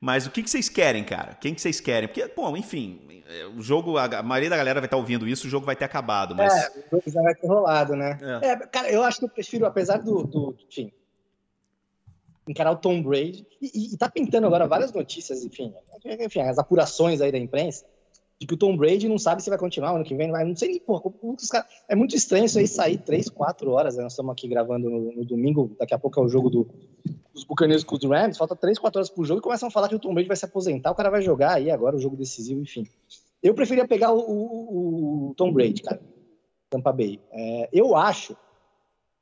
[SPEAKER 1] Mas o que, que vocês querem, cara? Quem que vocês querem? Porque, bom, enfim, é, o jogo, a maioria da galera vai estar ouvindo isso, o jogo vai ter acabado, mas...
[SPEAKER 2] É, o jogo já vai ter rolado, né? É. É, cara, eu acho que eu prefiro, apesar do, do enfim, encarar o Tom Brady, e, e, tá pintando agora várias notícias, enfim, enfim, as apurações aí da imprensa, de que o Tom Brady não sabe se vai continuar ano que vem, vai, não sei, porra, os cara, é muito estranho isso aí sair três, quatro horas, né? nós estamos aqui gravando no, no, domingo, daqui a pouco é o jogo do, dos Buccaneers com os Rams, falta três, quatro horas pro jogo e começam a falar que o Tom Brady vai se aposentar, o cara vai jogar aí agora o jogo decisivo, enfim. Eu preferia pegar o, o, o Tom Brady, cara, Tampa Bay. É, eu acho,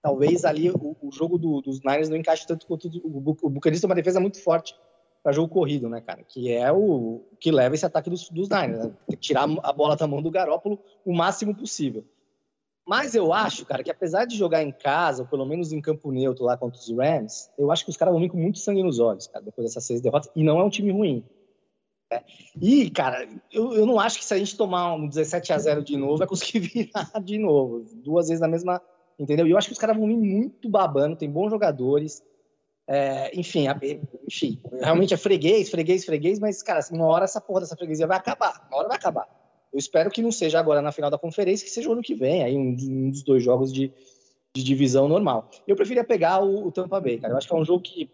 [SPEAKER 2] talvez ali o, o jogo do, dos Niners não encaixe tanto quanto o, o Buccaneers tem uma defesa muito forte, para jogo corrido, né, cara? Que é o que leva esse ataque dos, dos Niners, né? tirar a bola da mão do Garópolo o máximo possível. Mas eu acho, cara, que apesar de jogar em casa, ou pelo menos em campo neutro lá contra os Rams, eu acho que os caras vão vir com muito sangue nos olhos, cara, depois dessas seis derrotas, e não é um time ruim. Né? E, cara, eu, eu não acho que se a gente tomar um 17 a 0 de novo, vai conseguir virar de novo, duas vezes na mesma, entendeu? E eu acho que os caras vão vir muito babando, tem bons jogadores, é, enfim, enfim, realmente é freguês, freguês, freguês, mas, cara, uma hora essa porra dessa freguesia vai acabar. Uma hora vai acabar. Eu espero que não seja agora na final da conferência, que seja o ano que vem, aí um, um dos dois jogos de, de, divisão normal. Eu preferia pegar o, o, Tampa Bay, cara. Eu acho que é um jogo que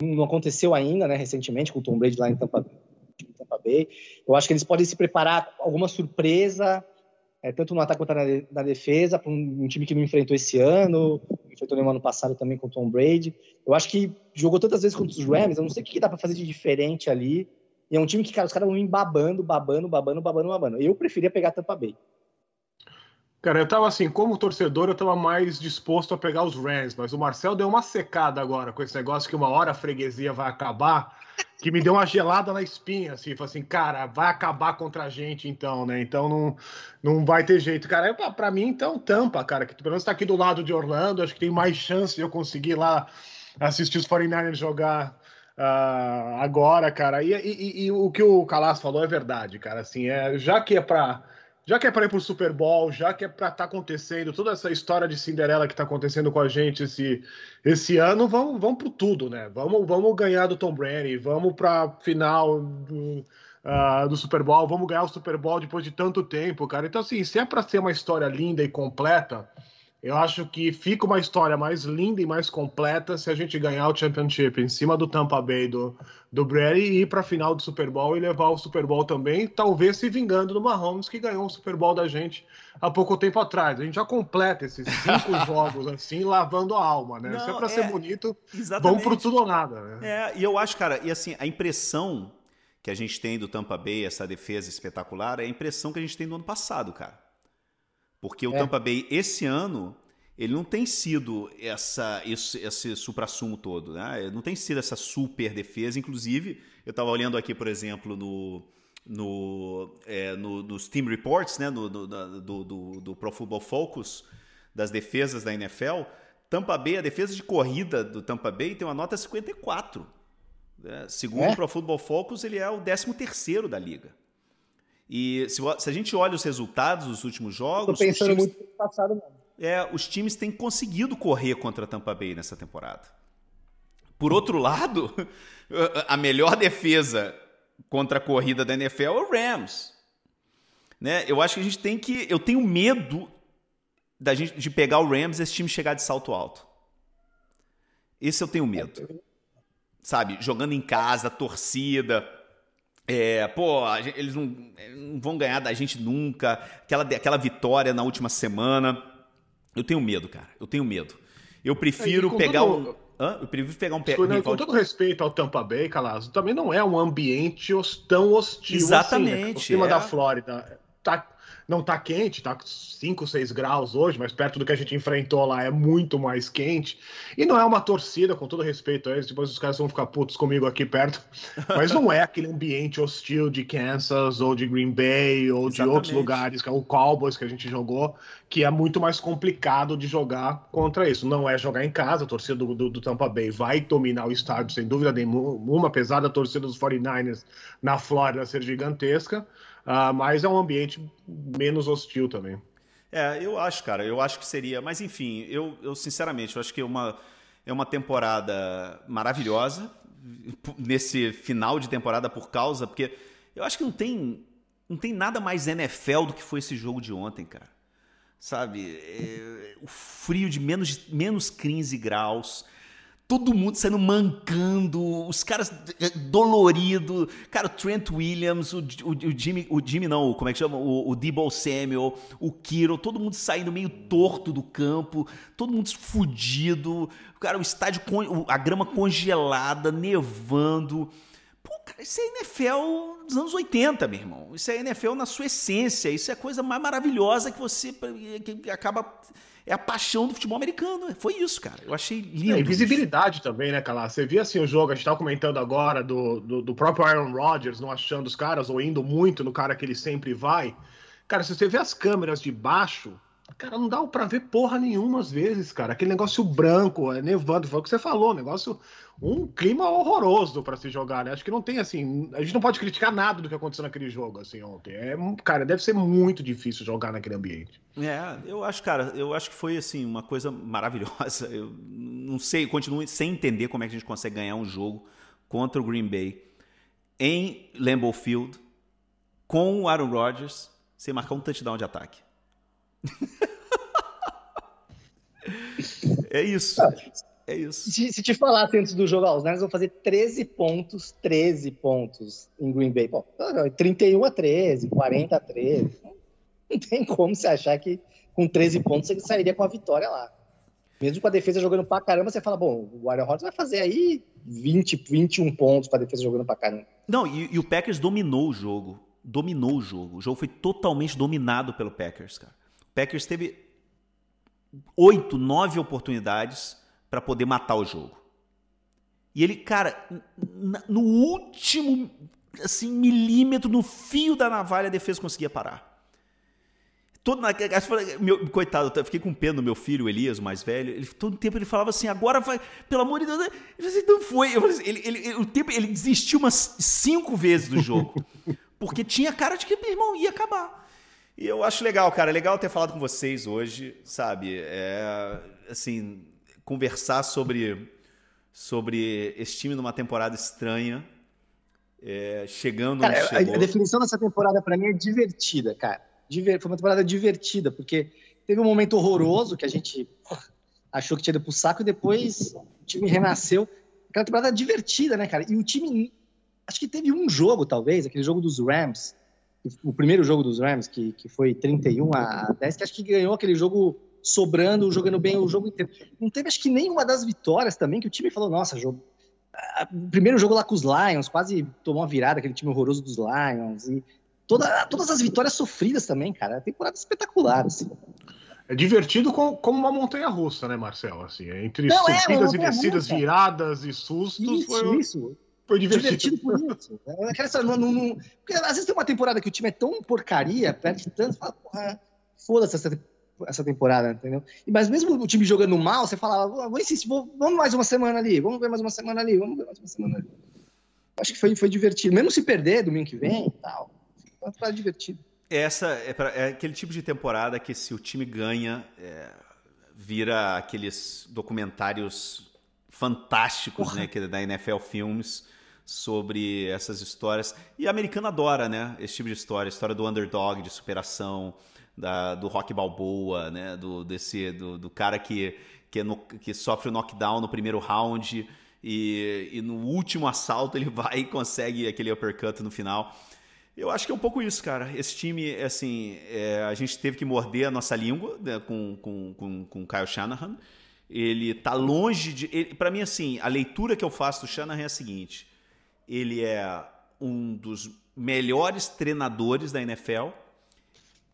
[SPEAKER 2] não aconteceu ainda, né, recentemente, com o Tom Brady lá em Tampa, Tampa Bay. Eu acho que eles podem se preparar alguma surpresa, é, tanto no ataque quanto na, na defesa, para um, um, time que não enfrentou esse ano, enfrentou no ano passado também com o Tom Brady. Eu acho que jogou tantas vezes contra os Rams, eu não sei o que dá para fazer de diferente ali. E é um time que, cara, os caras vão babando, babando, babando, babando, babando. Eu preferia pegar Tampa Bay.
[SPEAKER 3] Cara, eu tava assim, como torcedor, eu tava mais disposto a pegar os Rams, mas o Marcel deu uma secada agora com esse negócio que uma hora a freguesia vai acabar que me deu uma gelada na espinha, assim, falou assim, cara, vai acabar contra a gente então, né? Então não, não vai ter jeito, cara. Para mim, então, tampa, cara, que pelo menos tá aqui do lado de Orlando, acho que tem mais chance de eu conseguir lá assistir os 49ers jogar uh, agora, cara. E, e, e, o que o Calas falou é verdade, cara, assim, é, já que é para já que é para ir para o Super Bowl, já que é para estar tá acontecendo toda essa história de Cinderela que está acontecendo com a gente esse, esse ano, vamos, vamos para tudo, né? Vamos, vamos ganhar do Tom Brady, vamos para final do, uh, do Super Bowl, vamos ganhar o Super Bowl depois de tanto tempo, cara. Então, assim, se é para ser uma história linda e completa, eu acho que fica uma história mais linda e mais completa se a gente ganhar o Championship em cima do Tampa Bay do, do Brady e ir para a final do Super Bowl e levar o Super Bowl também, talvez se vingando do Mahomes que ganhou o Super Bowl da gente há pouco tempo atrás. A gente já completa esses cinco jogos assim, lavando a alma, né? Não, se é para é, ser bonito, exatamente. vamos pro tudo ou nada. Né?
[SPEAKER 1] É, e eu acho, cara, e assim, a impressão que a gente tem do Tampa Bay, essa defesa espetacular, é a impressão que a gente tem do ano passado, cara. Porque o é. Tampa Bay, esse ano, ele não tem sido essa, esse, esse supra-sumo todo. Né? Ele não tem sido essa super defesa. Inclusive, eu estava olhando aqui, por exemplo, no, no, é, no, nos Team Reports né? No, do, do, do, do Pro Football Focus, das defesas da NFL. Tampa Bay, a defesa de corrida do Tampa Bay tem uma nota 54. Né? Segundo é? o Pro Football Focus, ele é o 13 terceiro da liga. E se, se, a gente olha os resultados dos últimos jogos.
[SPEAKER 2] Estou pensando times, muito no passado mesmo.
[SPEAKER 1] É, os times têm conseguido correr contra a Tampa Bay nessa temporada. Por outro lado, a melhor defesa contra a corrida da NFL é o Rams. Né? Eu acho que a gente tem que. Eu tenho medo da gente, de pegar o Rams e esse time chegar de salto alto. Esse eu tenho medo. Sabe, jogando em casa, torcida. É, pô, eles não, não, vão ganhar da gente nunca. Aquela, aquela vitória na última semana. Eu tenho medo, cara. Eu tenho medo. Eu prefiro é, pegar todo... um. Hã? Eu prefiro pegar um pé.
[SPEAKER 3] Com todo respeito ao Tampa Bay, Calazo, também não é um ambiente tão hostil
[SPEAKER 1] Exatamente,
[SPEAKER 3] assim, né? O clima é. da Flórida tá não tá quente, tá 5, 6 graus hoje, mas perto do que a gente enfrentou lá é muito mais quente. E não é uma torcida, com todo respeito a eles, depois os caras vão ficar putos comigo aqui perto, mas não é aquele ambiente hostil de Kansas ou de Green Bay ou Exatamente. de outros lugares, que é o Cowboys que a gente jogou, que é muito mais complicado de jogar contra isso. Não é jogar em casa, a torcida do, do, do Tampa Bay vai dominar o estádio sem dúvida nenhuma, apesar da torcida dos 49ers na Flórida ser gigantesca. Uh, mas é um ambiente menos hostil também.
[SPEAKER 1] É, eu acho, cara, eu acho que seria. Mas enfim, eu, eu sinceramente, eu acho que é uma, é uma temporada maravilhosa nesse final de temporada por causa, porque eu acho que não tem, não tem nada mais NFL do que foi esse jogo de ontem, cara. Sabe? É, o frio de menos, menos 15 graus todo mundo saindo mancando, os caras eh, dolorido, cara, o Trent Williams, o, o, o, Jimmy, o Jimmy não, como é que chama? O, o Debo Samuel, o Kiro, todo mundo saindo meio torto do campo, todo mundo fudido, cara, o estádio, a grama congelada, nevando. Cara, isso é NFL dos anos 80, meu irmão. Isso é NFL na sua essência, isso é a coisa mais maravilhosa que você que acaba é a paixão do futebol americano. Foi isso, cara. Eu achei lindo. É,
[SPEAKER 3] visibilidade também, né, Calá? Você via assim o jogo, a gente tava comentando agora do, do, do, próprio Aaron Rodgers não achando os caras ou indo muito no cara que ele sempre vai. Cara, se você vê as câmeras de baixo, Cara, não dá pra ver porra nenhuma às vezes, cara. Aquele negócio branco, é nevando, foi o que você falou, negócio. Um clima horroroso para se jogar, né? Acho que não tem assim. A gente não pode criticar nada do que aconteceu naquele jogo, assim, ontem. É, cara, deve ser muito difícil jogar naquele ambiente.
[SPEAKER 1] É, eu acho, cara, eu acho que foi, assim, uma coisa maravilhosa. Eu não sei, continuo sem entender como é que a gente consegue ganhar um jogo contra o Green Bay em Lambeau Field com o Aaron Rodgers sem marcar um touchdown de ataque é isso. É isso.
[SPEAKER 2] Se, se, te falasse antes do jogo, ó, os Niners vão fazer 13 pontos, 13 pontos em Green Bay. Pô, 31 a 13, 40 a 13. Não tem como você achar que com 13 pontos você sairia com a vitória lá. Mesmo com a defesa jogando pra caramba, você fala, bom, o Aaron Rodgers vai fazer aí 20, 21 pontos com a defesa jogando pra caramba.
[SPEAKER 1] Não, e, e o Packers dominou o jogo. Dominou o jogo. O jogo foi totalmente dominado pelo Packers, cara. Packers teve oito, nove oportunidades para poder matar o jogo. E ele, cara, no último assim milímetro, no fio da navalha, a defesa conseguia parar. Todo na, meu, coitado, eu fiquei com pena do meu filho, Elias, o mais velho. Ele, todo tempo ele falava assim: agora vai, pelo amor de Deus. Eu falei, não foi. Assim, ele, ele, o tempo, ele desistiu umas cinco vezes do jogo. porque tinha cara de que, meu irmão, ia acabar. E eu acho legal, cara. É legal ter falado com vocês hoje, sabe? É, assim, conversar sobre, sobre esse time numa temporada estranha. É, chegando
[SPEAKER 2] cara, a, a, definição dessa temporada para mim é divertida, cara. Diver, foi uma temporada divertida, porque teve um momento horroroso que a gente achou que tinha ido pro saco e depois o time renasceu. Aquela temporada divertida, né, cara? E o time. Acho que teve um jogo, talvez, aquele jogo dos Rams, o primeiro jogo dos Rams, que, que foi 31 a 10, que acho que ganhou aquele jogo sobrando, jogando bem o jogo inteiro. Não teve, acho que, nenhuma das vitórias também, que o time falou, nossa, jogo. Primeiro jogo lá com os Lions, quase tomou uma virada, aquele time horroroso dos Lions. E toda, todas as vitórias sofridas também, cara. Temporada espetacular, assim.
[SPEAKER 3] É divertido com, como uma montanha russa, né, Marcelo? Assim, entre Não, é, subidas é, e descidas, viradas e sustos.
[SPEAKER 2] Isso, foi... isso. Foi divertido. divertido por isso. É, não, não, não, porque às vezes tem uma temporada que o time é tão porcaria, perde tanto, fala, porra, foda-se essa, essa temporada, entendeu? Mas mesmo o time jogando mal, você fala, vou insistir, vou, vamos mais uma semana ali, vamos ver mais uma semana ali, vamos ver mais uma semana ali. Acho que foi, foi divertido. Mesmo se perder domingo que vem e tal, foi divertido.
[SPEAKER 1] Essa é, pra, é, aquele tipo de temporada que se o time ganha, é, vira aqueles documentários fantásticos, Porra. né, que é da NFL Filmes sobre essas histórias. E a americana adora, né? Esse tipo de história, história do underdog, de superação, da, do Rock Balboa, né? Do, desse, do, do cara que, que, é no, que sofre o knockdown no primeiro round e, e no último assalto ele vai e consegue aquele uppercut no final. Eu acho que é um pouco isso, cara. Esse time, assim, é, a gente teve que morder a nossa língua né, com, com, com, com o Kyle Shanahan. Ele tá longe de. Para mim, assim, a leitura que eu faço do Shanahan é a seguinte: ele é um dos melhores treinadores da NFL,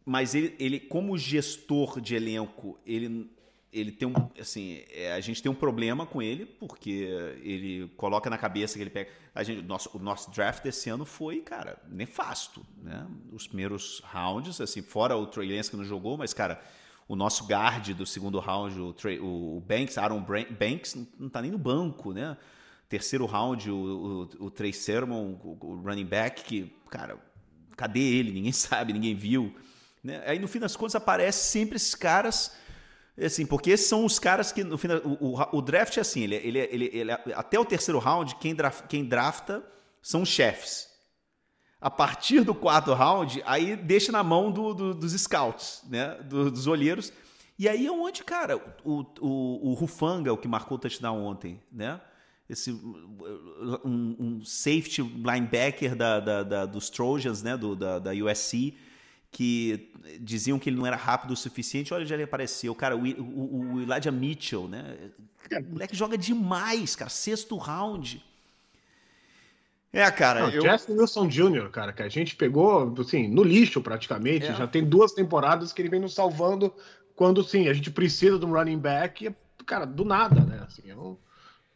[SPEAKER 1] mas ele, ele como gestor de elenco, ele, ele tem um. Assim, é, a gente tem um problema com ele, porque ele coloca na cabeça que ele pega. A gente, nosso, o nosso draft desse ano foi, cara, nefasto. Né? Os primeiros rounds, assim, fora o Trey Lance que não jogou, mas, cara o nosso guard do segundo round, o, Trey, o Banks, Aaron Banks, não está nem no banco, né? Terceiro round, o, o, o Trey Sermon, o, o, running back, que, cara, cadê ele? Ninguém sabe, ninguém viu. Né? Aí, no fim das contas, aparece sempre esses caras, assim, porque esses são os caras que, no fim, o, o, draft é assim, ele, ele, ele, ele, até o terceiro round, quem, quem drafta são os chefes a partir do quarto round, aí deixa na mão do, do, dos scouts, né? Do, dos olheiros. E aí é onde, cara, o, o, o Rufanga, o que marcou o touchdown ontem, né? Esse, um, um safety linebacker da, da, da, dos Trojans, né? Do, da, da USC, que diziam que ele não era rápido o suficiente. Olha, já ele apareceu. Cara, o, o, o Elijah Mitchell, né? O moleque joga demais, cara. Sexto round.
[SPEAKER 3] É, cara. Não, eu... Jesse Wilson Jr., cara, que a gente pegou, assim, no lixo praticamente. É. Já tem duas temporadas que ele vem nos salvando quando, sim, a gente precisa de um running back. E, cara, do nada, né? Assim, eu...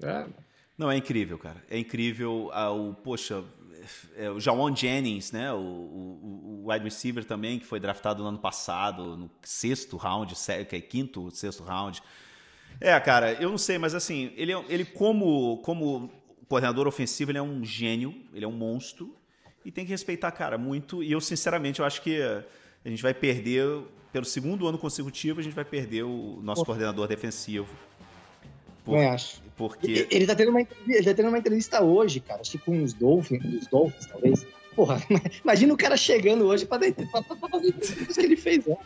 [SPEAKER 1] é... Não, é incrível, cara. É incrível. Ah, o, poxa, é, o Jawan Jennings, né? O, o, o, wide receiver também, que foi draftado no ano passado, no sexto round, que é quinto, sexto round. É, cara, eu não sei, mas assim, ele, é, ele como, como coordenador ofensivo, ele é um gênio, ele é um monstro. E tem que respeitar, cara, muito. E eu, sinceramente, eu acho que a gente vai perder, pelo segundo ano consecutivo, a gente vai perder o nosso Pô. coordenador defensivo.
[SPEAKER 2] Por, eu acho. Porque... Ele tá, tendo uma, ele tá tendo uma entrevista hoje, cara, acho que com os Dolphins, os Dolphins, talvez. Porra, imagina o cara chegando hoje pra, pra, pra fazer tudo que ele fez, né?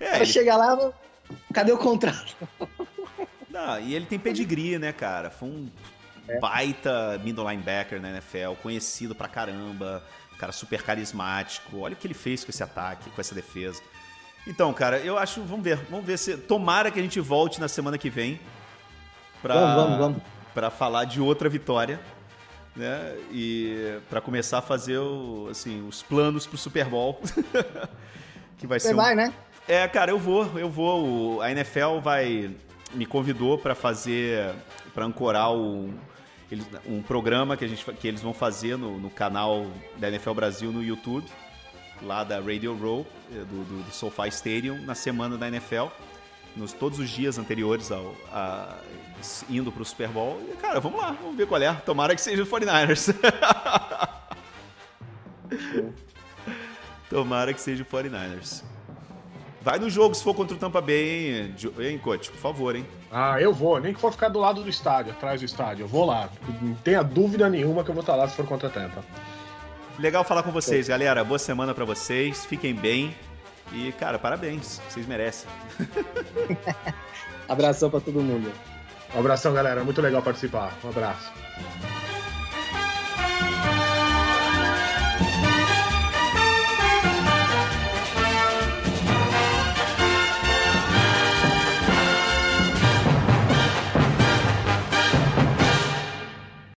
[SPEAKER 2] É, ele... chegar lá, cadê o contrato?
[SPEAKER 1] Não, e ele tem pedigree, né, cara? Foi um é. baita middle linebacker na NFL, conhecido pra caramba, cara super carismático. Olha o que ele fez com esse ataque, com essa defesa. Então, cara, eu acho, vamos ver, vamos ver se tomara que a gente volte na semana que vem para vamos, vamos, vamos. para falar de outra vitória, né? E para começar a fazer o, assim, os planos pro Super Bowl. que vai Você ser
[SPEAKER 2] um... vai, né?
[SPEAKER 1] É, cara, eu vou, eu vou. A NFL vai me convidou para fazer, para ancorar o, um programa que, a gente, que eles vão fazer no, no canal da NFL Brasil no YouTube, lá da Radio Row, eh, do, do, do SoFi Stadium, na semana da NFL, nos todos os dias anteriores ao a, indo para o Super Bowl. E, cara, vamos lá, vamos ver qual é. Tomara que seja o 49ers. Tomara que seja o 49ers. Vai no jogo se for contra o Tampa Bay, hein, hein coach? Por favor, hein?
[SPEAKER 3] Ah, eu vou. Nem que for ficar do lado do estádio, atrás do estádio. Eu vou lá. Não tenha dúvida nenhuma que eu vou estar lá se for contra a Tampa.
[SPEAKER 1] Legal falar com vocês, galera. Boa semana para vocês. Fiquem bem. E, cara, parabéns. Vocês merecem.
[SPEAKER 2] Abração para todo mundo.
[SPEAKER 3] Um abração, galera. Muito legal participar. Um abraço.